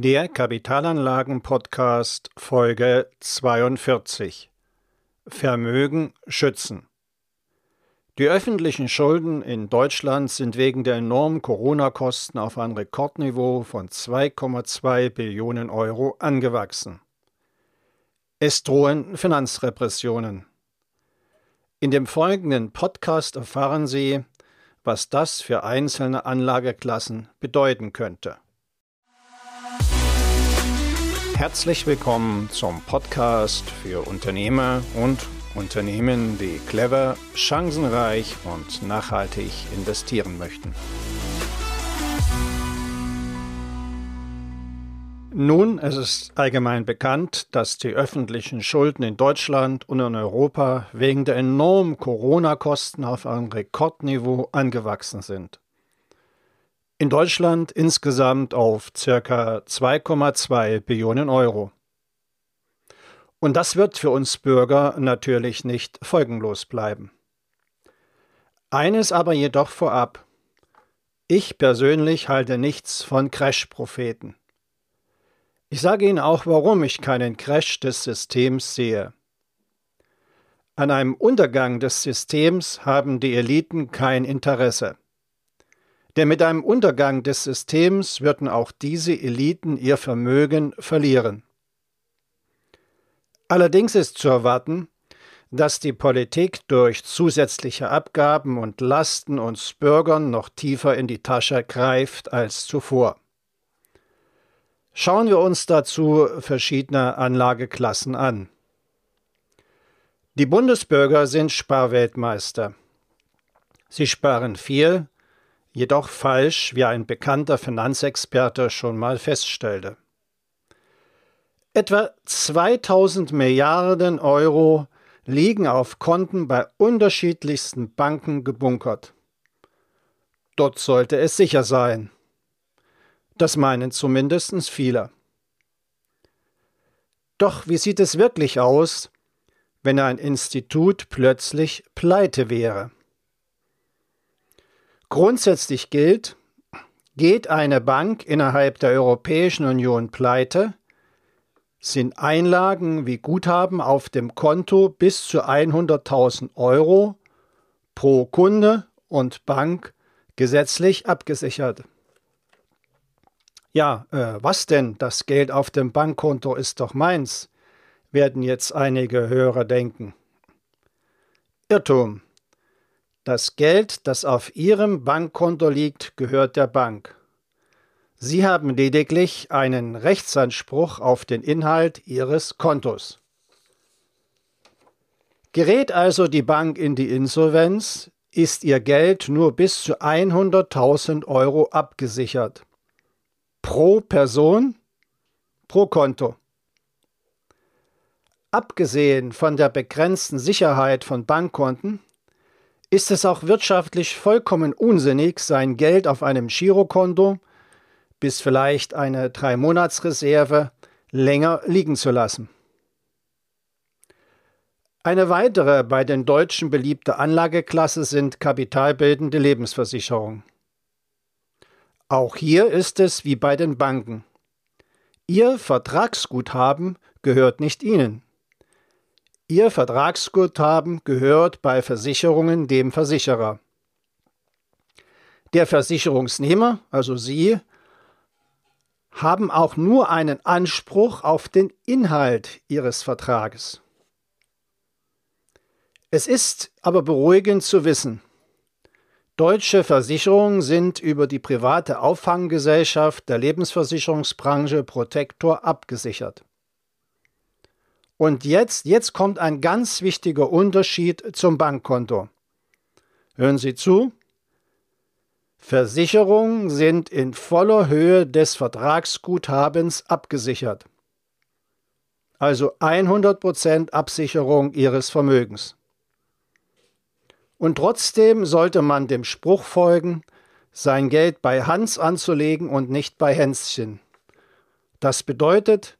Der Kapitalanlagen-Podcast Folge 42 Vermögen schützen. Die öffentlichen Schulden in Deutschland sind wegen der enormen Corona-Kosten auf ein Rekordniveau von 2,2 Billionen Euro angewachsen. Es drohen Finanzrepressionen. In dem folgenden Podcast erfahren Sie, was das für einzelne Anlageklassen bedeuten könnte. Herzlich willkommen zum Podcast für Unternehmer und Unternehmen, die clever, chancenreich und nachhaltig investieren möchten. Nun, es ist allgemein bekannt, dass die öffentlichen Schulden in Deutschland und in Europa wegen der enormen Corona-Kosten auf ein Rekordniveau angewachsen sind in Deutschland insgesamt auf ca. 2,2 Billionen Euro. Und das wird für uns Bürger natürlich nicht folgenlos bleiben. Eines aber jedoch vorab. Ich persönlich halte nichts von Crash-Propheten. Ich sage Ihnen auch, warum ich keinen Crash des Systems sehe. An einem Untergang des Systems haben die Eliten kein Interesse. Denn mit einem Untergang des Systems würden auch diese Eliten ihr Vermögen verlieren. Allerdings ist zu erwarten, dass die Politik durch zusätzliche Abgaben und Lasten uns Bürgern noch tiefer in die Tasche greift als zuvor. Schauen wir uns dazu verschiedene Anlageklassen an. Die Bundesbürger sind Sparweltmeister. Sie sparen viel, jedoch falsch, wie ein bekannter Finanzexperte schon mal feststellte. Etwa 2000 Milliarden Euro liegen auf Konten bei unterschiedlichsten Banken gebunkert. Dort sollte es sicher sein. Das meinen zumindest viele. Doch wie sieht es wirklich aus, wenn ein Institut plötzlich pleite wäre? Grundsätzlich gilt, geht eine Bank innerhalb der Europäischen Union pleite, sind Einlagen wie Guthaben auf dem Konto bis zu 100.000 Euro pro Kunde und Bank gesetzlich abgesichert. Ja, äh, was denn? Das Geld auf dem Bankkonto ist doch meins, werden jetzt einige Hörer denken. Irrtum. Das Geld, das auf Ihrem Bankkonto liegt, gehört der Bank. Sie haben lediglich einen Rechtsanspruch auf den Inhalt Ihres Kontos. Gerät also die Bank in die Insolvenz, ist Ihr Geld nur bis zu 100.000 Euro abgesichert. Pro Person, pro Konto. Abgesehen von der begrenzten Sicherheit von Bankkonten ist es auch wirtschaftlich vollkommen unsinnig, sein Geld auf einem Girokonto bis vielleicht eine Drei-Monats-Reserve länger liegen zu lassen. Eine weitere bei den Deutschen beliebte Anlageklasse sind kapitalbildende Lebensversicherungen. Auch hier ist es wie bei den Banken. Ihr Vertragsguthaben gehört nicht Ihnen. Ihr Vertragsguthaben gehört bei Versicherungen dem Versicherer. Der Versicherungsnehmer, also Sie, haben auch nur einen Anspruch auf den Inhalt Ihres Vertrages. Es ist aber beruhigend zu wissen, deutsche Versicherungen sind über die private Auffanggesellschaft der Lebensversicherungsbranche Protector abgesichert. Und jetzt, jetzt kommt ein ganz wichtiger Unterschied zum Bankkonto. Hören Sie zu. Versicherungen sind in voller Höhe des Vertragsguthabens abgesichert. Also 100% Absicherung Ihres Vermögens. Und trotzdem sollte man dem Spruch folgen, sein Geld bei Hans anzulegen und nicht bei Hänschen. Das bedeutet,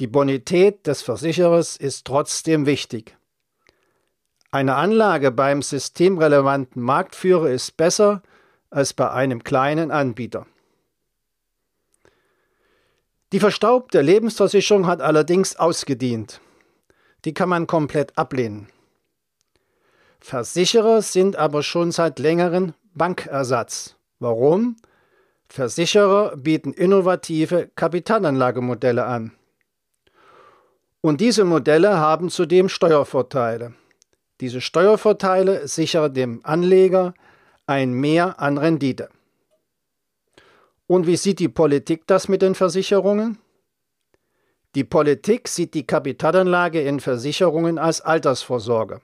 die Bonität des Versicherers ist trotzdem wichtig. Eine Anlage beim systemrelevanten Marktführer ist besser als bei einem kleinen Anbieter. Die verstaubte Lebensversicherung hat allerdings ausgedient. Die kann man komplett ablehnen. Versicherer sind aber schon seit längerem Bankersatz. Warum? Versicherer bieten innovative Kapitalanlagemodelle an. Und diese Modelle haben zudem Steuervorteile. Diese Steuervorteile sichern dem Anleger ein Mehr an Rendite. Und wie sieht die Politik das mit den Versicherungen? Die Politik sieht die Kapitalanlage in Versicherungen als Altersvorsorge.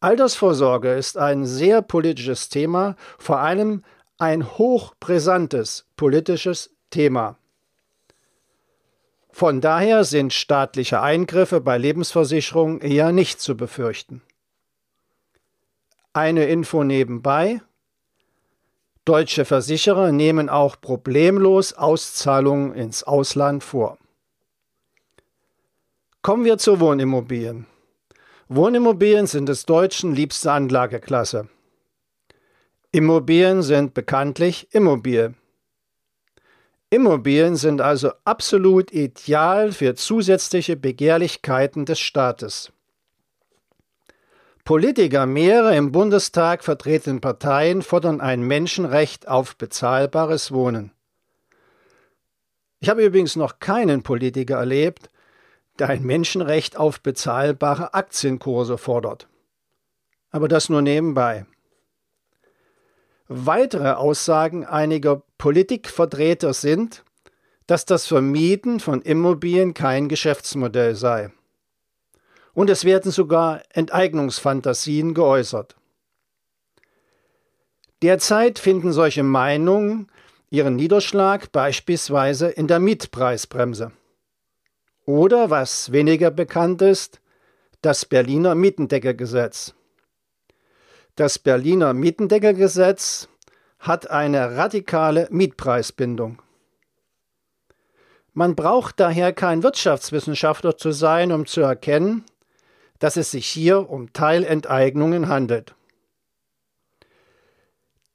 Altersvorsorge ist ein sehr politisches Thema, vor allem ein hochbrisantes politisches Thema. Von daher sind staatliche Eingriffe bei Lebensversicherungen eher nicht zu befürchten. Eine Info nebenbei. Deutsche Versicherer nehmen auch problemlos Auszahlungen ins Ausland vor. Kommen wir zu Wohnimmobilien. Wohnimmobilien sind des Deutschen liebste Anlageklasse. Immobilien sind bekanntlich immobil. Immobilien sind also absolut ideal für zusätzliche Begehrlichkeiten des Staates. Politiker mehrerer im Bundestag vertretenen Parteien fordern ein Menschenrecht auf bezahlbares Wohnen. Ich habe übrigens noch keinen Politiker erlebt, der ein Menschenrecht auf bezahlbare Aktienkurse fordert. Aber das nur nebenbei. Weitere Aussagen einiger Politikvertreter sind, dass das Vermieten von Immobilien kein Geschäftsmodell sei. Und es werden sogar Enteignungsfantasien geäußert. Derzeit finden solche Meinungen ihren Niederschlag beispielsweise in der Mietpreisbremse. Oder, was weniger bekannt ist, das Berliner Mietendeckelgesetz. Das Berliner Mietendeckelgesetz hat eine radikale Mietpreisbindung. Man braucht daher kein Wirtschaftswissenschaftler zu sein, um zu erkennen, dass es sich hier um Teilenteignungen handelt.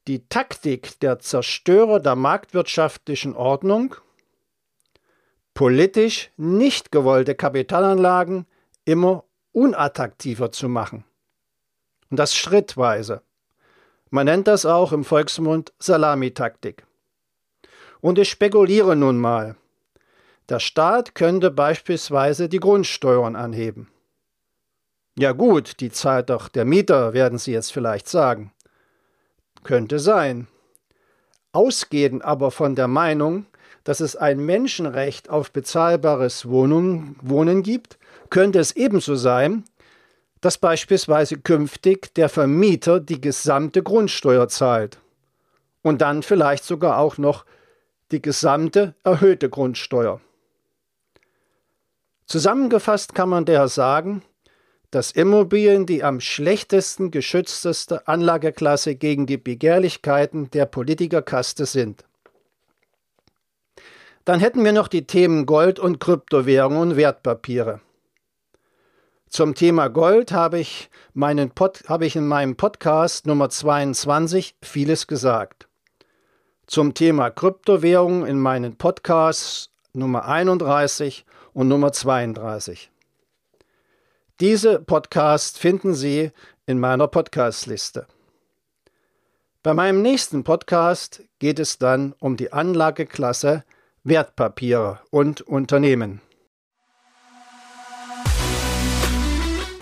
Die Taktik der Zerstörer der marktwirtschaftlichen Ordnung politisch nicht gewollte Kapitalanlagen immer unattraktiver zu machen. Und das schrittweise. Man nennt das auch im Volksmund Salamitaktik. Und ich spekuliere nun mal. Der Staat könnte beispielsweise die Grundsteuern anheben. Ja gut, die zahlt doch der Mieter, werden Sie jetzt vielleicht sagen. Könnte sein. Ausgehend aber von der Meinung, dass es ein Menschenrecht auf bezahlbares Wohnen, Wohnen gibt, könnte es ebenso sein, dass beispielsweise künftig der Vermieter die gesamte Grundsteuer zahlt und dann vielleicht sogar auch noch die gesamte erhöhte Grundsteuer. Zusammengefasst kann man daher sagen, dass Immobilien die am schlechtesten geschützteste Anlageklasse gegen die Begehrlichkeiten der Politikerkaste sind. Dann hätten wir noch die Themen Gold und Kryptowährungen und Wertpapiere. Zum Thema Gold habe ich, meinen Pod, habe ich in meinem Podcast Nummer 22 vieles gesagt. Zum Thema Kryptowährungen in meinen Podcasts Nummer 31 und Nummer 32. Diese Podcasts finden Sie in meiner Podcastliste. Bei meinem nächsten Podcast geht es dann um die Anlageklasse Wertpapiere und Unternehmen.